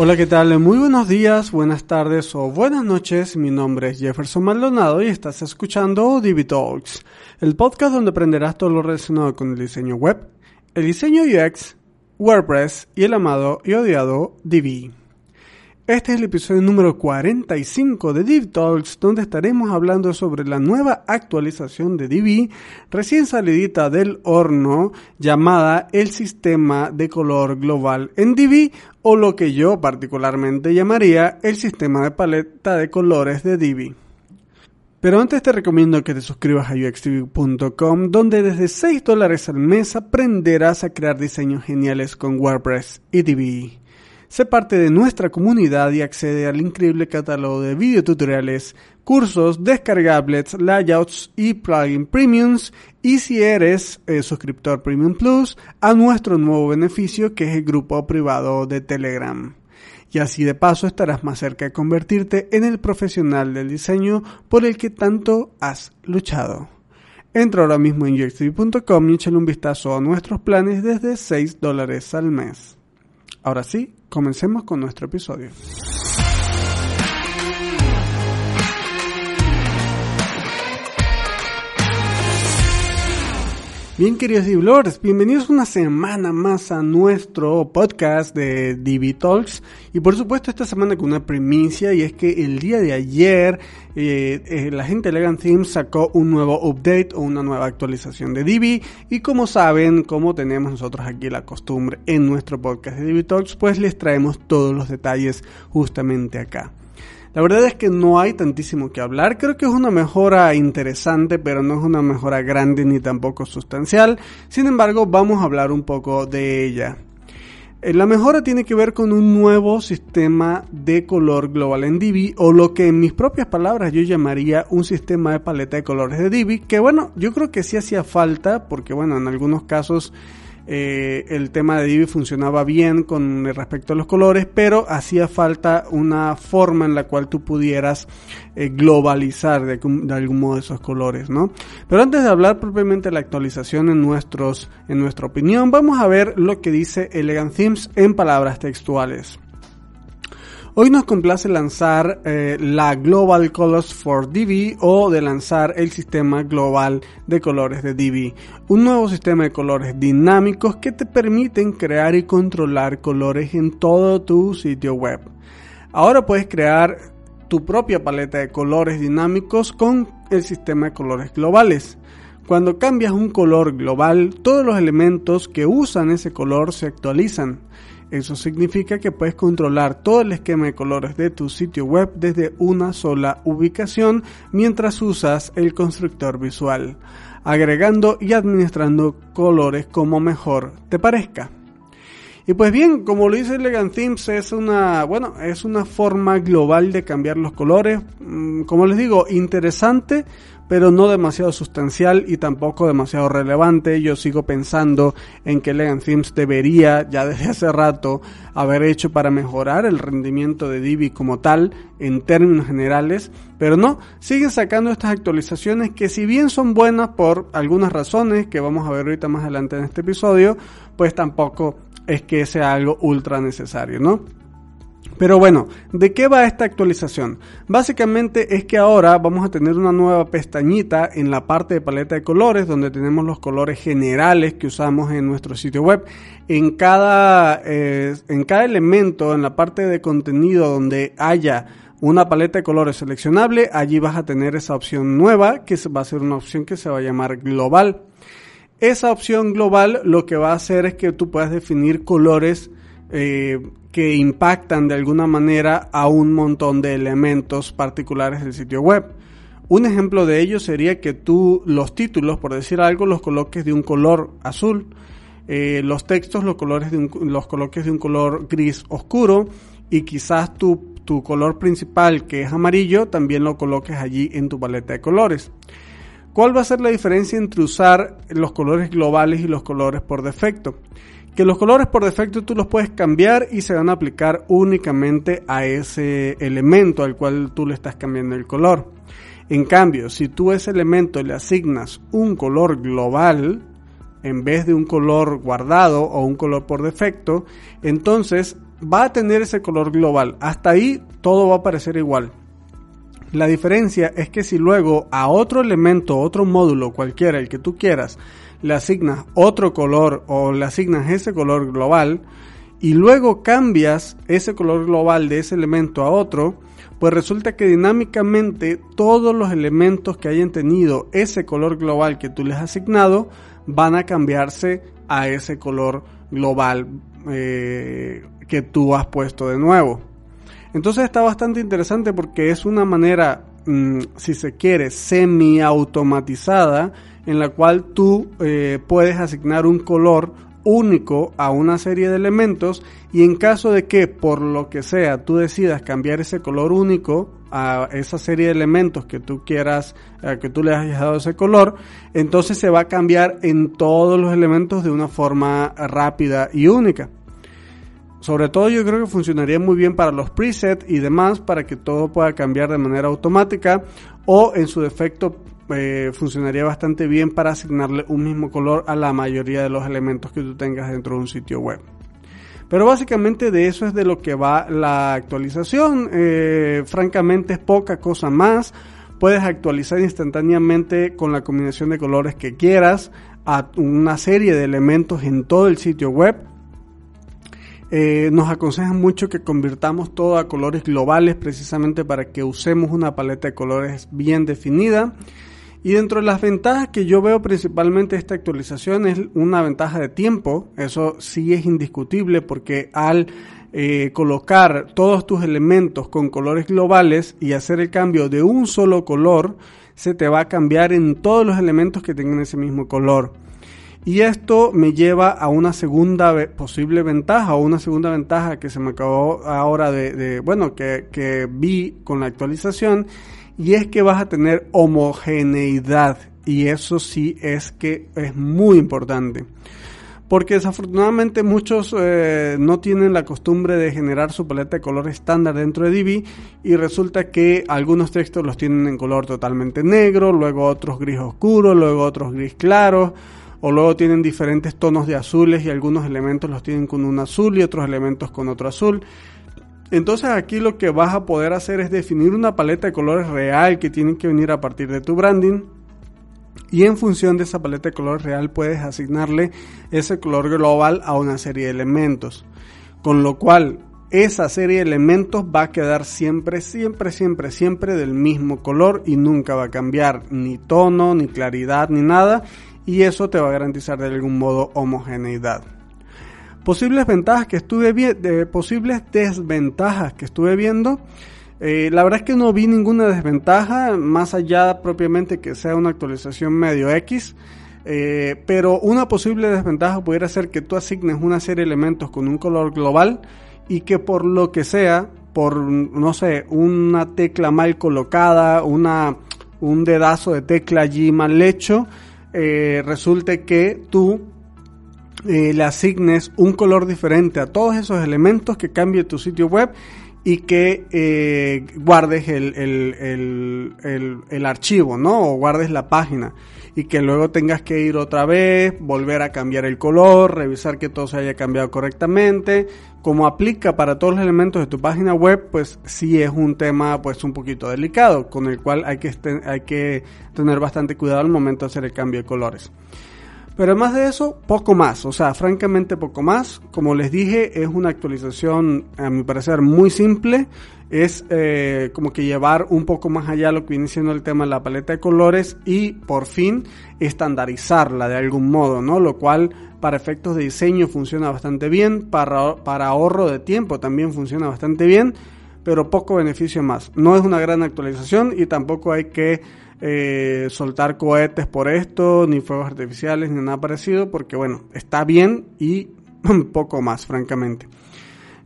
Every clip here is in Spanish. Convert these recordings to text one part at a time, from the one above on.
Hola, ¿qué tal? Muy buenos días, buenas tardes o buenas noches. Mi nombre es Jefferson Maldonado y estás escuchando Divi Talks, el podcast donde aprenderás todo lo relacionado con el diseño web, el diseño UX, WordPress y el amado y odiado Divi. Este es el episodio número 45 de Div Talks, donde estaremos hablando sobre la nueva actualización de Divi recién salidita del horno llamada el sistema de color global en Divi o lo que yo particularmente llamaría el sistema de paleta de colores de Divi. Pero antes te recomiendo que te suscribas a uxtv.com donde desde 6 dólares al mes aprenderás a crear diseños geniales con WordPress y Divi. Sé parte de nuestra comunidad y accede al increíble catálogo de videotutoriales, cursos, descargables, layouts y plugin premiums. Y si eres eh, suscriptor Premium Plus, a nuestro nuevo beneficio que es el grupo privado de Telegram. Y así de paso estarás más cerca de convertirte en el profesional del diseño por el que tanto has luchado. Entra ahora mismo en uxtv.com y échale un vistazo a nuestros planes desde 6 dólares al mes. Ahora sí, comencemos con nuestro episodio. Bien, queridos Diblores, bienvenidos una semana más a nuestro podcast de DB Talks. Y por supuesto, esta semana con una primicia, y es que el día de ayer eh, eh, la gente de Legan Themes sacó un nuevo update o una nueva actualización de DB. Y como saben, como tenemos nosotros aquí la costumbre en nuestro podcast de DB Talks, pues les traemos todos los detalles justamente acá. La verdad es que no hay tantísimo que hablar. Creo que es una mejora interesante, pero no es una mejora grande ni tampoco sustancial. Sin embargo, vamos a hablar un poco de ella. Eh, la mejora tiene que ver con un nuevo sistema de color global en Divi, o lo que en mis propias palabras yo llamaría un sistema de paleta de colores de Divi, que bueno, yo creo que sí hacía falta, porque bueno, en algunos casos eh, el tema de Divi funcionaba bien con respecto a los colores, pero hacía falta una forma en la cual tú pudieras eh, globalizar de, algún modo esos colores, ¿no? Pero antes de hablar propiamente de la actualización en nuestros, en nuestra opinión, vamos a ver lo que dice Elegant Themes en palabras textuales. Hoy nos complace lanzar eh, la Global Colors for Divi o de lanzar el sistema global de colores de Divi, un nuevo sistema de colores dinámicos que te permiten crear y controlar colores en todo tu sitio web. Ahora puedes crear tu propia paleta de colores dinámicos con el sistema de colores globales. Cuando cambias un color global, todos los elementos que usan ese color se actualizan. Eso significa que puedes controlar todo el esquema de colores de tu sitio web desde una sola ubicación mientras usas el constructor visual, agregando y administrando colores como mejor te parezca. Y pues bien, como lo dice Elegant Themes, es una, bueno, es una forma global de cambiar los colores. Mm, como les digo, interesante, pero no demasiado sustancial y tampoco demasiado relevante. Yo sigo pensando en que Elegant Themes debería, ya desde hace rato, haber hecho para mejorar el rendimiento de Divi como tal, en términos generales, pero no, siguen sacando estas actualizaciones que si bien son buenas por algunas razones que vamos a ver ahorita más adelante en este episodio, pues tampoco es que sea algo ultra necesario, ¿no? Pero bueno, ¿de qué va esta actualización? Básicamente es que ahora vamos a tener una nueva pestañita en la parte de paleta de colores donde tenemos los colores generales que usamos en nuestro sitio web. En cada, eh, en cada elemento, en la parte de contenido donde haya una paleta de colores seleccionable, allí vas a tener esa opción nueva que va a ser una opción que se va a llamar global. Esa opción global lo que va a hacer es que tú puedas definir colores eh, que impactan de alguna manera a un montón de elementos particulares del sitio web. Un ejemplo de ello sería que tú los títulos, por decir algo, los coloques de un color azul, eh, los textos los, colores de los coloques de un color gris oscuro y quizás tu, tu color principal que es amarillo también lo coloques allí en tu paleta de colores. ¿Cuál va a ser la diferencia entre usar los colores globales y los colores por defecto? Que los colores por defecto tú los puedes cambiar y se van a aplicar únicamente a ese elemento al cual tú le estás cambiando el color. En cambio, si tú a ese elemento le asignas un color global, en vez de un color guardado o un color por defecto, entonces va a tener ese color global. Hasta ahí todo va a parecer igual. La diferencia es que si luego a otro elemento, otro módulo, cualquiera, el que tú quieras, le asignas otro color o le asignas ese color global y luego cambias ese color global de ese elemento a otro, pues resulta que dinámicamente todos los elementos que hayan tenido ese color global que tú les has asignado van a cambiarse a ese color global eh, que tú has puesto de nuevo. Entonces está bastante interesante porque es una manera, mm, si se quiere, semi automatizada en la cual tú eh, puedes asignar un color único a una serie de elementos y en caso de que por lo que sea tú decidas cambiar ese color único a esa serie de elementos que tú quieras eh, que tú le hayas dado ese color entonces se va a cambiar en todos los elementos de una forma rápida y única sobre todo yo creo que funcionaría muy bien para los presets y demás para que todo pueda cambiar de manera automática o en su defecto eh, funcionaría bastante bien para asignarle un mismo color a la mayoría de los elementos que tú tengas dentro de un sitio web. Pero básicamente de eso es de lo que va la actualización. Eh, francamente es poca cosa más. Puedes actualizar instantáneamente con la combinación de colores que quieras a una serie de elementos en todo el sitio web eh, nos aconsejan mucho que convirtamos todo a colores globales precisamente para que usemos una paleta de colores bien definida. Y dentro de las ventajas que yo veo principalmente esta actualización es una ventaja de tiempo, eso sí es indiscutible porque al eh, colocar todos tus elementos con colores globales y hacer el cambio de un solo color, se te va a cambiar en todos los elementos que tengan ese mismo color. Y esto me lleva a una segunda posible ventaja o una segunda ventaja que se me acabó ahora de, bueno, que, que vi con la actualización y es que vas a tener homogeneidad y eso sí es que es muy importante. Porque desafortunadamente muchos eh, no tienen la costumbre de generar su paleta de color estándar dentro de Divi y resulta que algunos textos los tienen en color totalmente negro, luego otros gris oscuro, luego otros gris claros o luego tienen diferentes tonos de azules y algunos elementos los tienen con un azul y otros elementos con otro azul. Entonces aquí lo que vas a poder hacer es definir una paleta de colores real que tienen que venir a partir de tu branding y en función de esa paleta de colores real puedes asignarle ese color global a una serie de elementos. Con lo cual esa serie de elementos va a quedar siempre, siempre, siempre, siempre del mismo color y nunca va a cambiar ni tono, ni claridad, ni nada y eso te va a garantizar de algún modo homogeneidad. Posibles ventajas que estuve viendo, posibles desventajas que estuve viendo. Eh, la verdad es que no vi ninguna desventaja, más allá propiamente que sea una actualización medio X. Eh, pero una posible desventaja pudiera ser que tú asignes una serie de elementos con un color global y que por lo que sea, por no sé, una tecla mal colocada, una, un dedazo de tecla allí mal hecho, eh, resulte que tú eh, le asignes un color diferente a todos esos elementos que cambie tu sitio web y que eh, guardes el, el, el, archivo, ¿no? O guardes la página y que luego tengas que ir otra vez, volver a cambiar el color, revisar que todo se haya cambiado correctamente. Como aplica para todos los elementos de tu página web, pues sí es un tema pues un poquito delicado, con el cual hay que, hay que tener bastante cuidado al momento de hacer el cambio de colores. Pero además de eso, poco más, o sea, francamente poco más. Como les dije, es una actualización, a mi parecer, muy simple. Es eh, como que llevar un poco más allá lo que viene siendo el tema de la paleta de colores y por fin estandarizarla de algún modo, ¿no? Lo cual para efectos de diseño funciona bastante bien, para, para ahorro de tiempo también funciona bastante bien, pero poco beneficio más. No es una gran actualización y tampoco hay que eh, soltar cohetes por esto, ni fuegos artificiales, ni nada parecido, porque bueno, está bien y un poco más, francamente.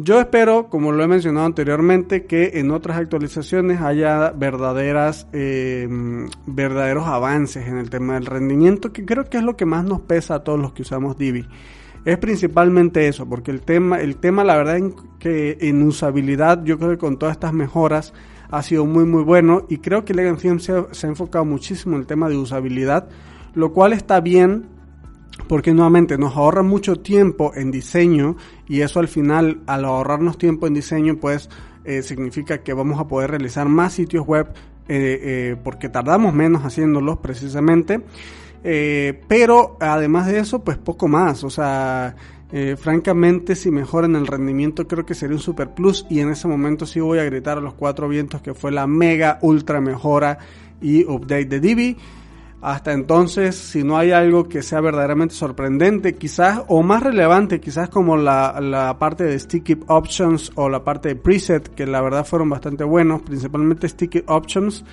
Yo espero, como lo he mencionado anteriormente, que en otras actualizaciones haya verdaderas, eh, verdaderos avances en el tema del rendimiento, que creo que es lo que más nos pesa a todos los que usamos Divi. Es principalmente eso, porque el tema, el tema, la verdad, que en usabilidad, yo creo que con todas estas mejoras ha sido muy muy bueno y creo que Legan Film se, ha enfocado muchísimo en el tema de usabilidad, lo cual está bien porque nuevamente nos ahorra mucho tiempo en diseño y eso al final al ahorrarnos tiempo en diseño pues eh, significa que vamos a poder realizar más sitios web eh, eh, porque tardamos menos haciéndolos precisamente. Pero además de eso pues poco más o sea eh, francamente, si mejoran el rendimiento, creo que sería un super plus. Y en ese momento sí voy a gritar a los cuatro vientos que fue la mega ultra mejora y update de Divi. Hasta entonces, si no hay algo que sea verdaderamente sorprendente, quizás, o más relevante, quizás como la, la parte de Sticky Options o la parte de preset, que la verdad fueron bastante buenos, principalmente Sticky Options,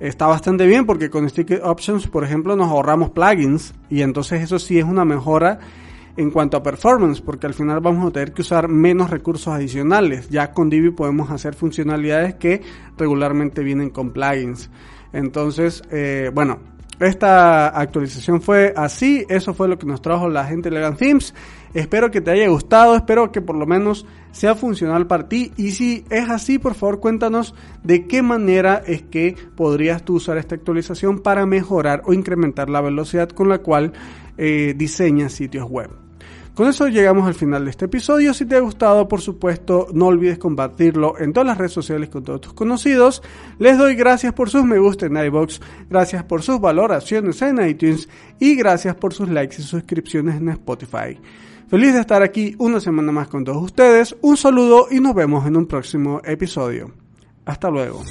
está bastante bien porque con Sticky Options, por ejemplo, nos ahorramos plugins y entonces eso sí es una mejora en cuanto a performance, porque al final vamos a tener que usar menos recursos adicionales. Ya con Divi podemos hacer funcionalidades que regularmente vienen con plugins. Entonces, eh, bueno, esta actualización fue así, eso fue lo que nos trajo la gente de Legan Themes. Espero que te haya gustado, espero que por lo menos sea funcional para ti y si es así, por favor cuéntanos de qué manera es que podrías tú usar esta actualización para mejorar o incrementar la velocidad con la cual eh, diseñas sitios web. Con eso llegamos al final de este episodio. Si te ha gustado, por supuesto, no olvides compartirlo en todas las redes sociales con todos tus conocidos. Les doy gracias por sus me gusta en iBox, gracias por sus valoraciones en iTunes y gracias por sus likes y suscripciones en Spotify. Feliz de estar aquí una semana más con todos ustedes. Un saludo y nos vemos en un próximo episodio. Hasta luego.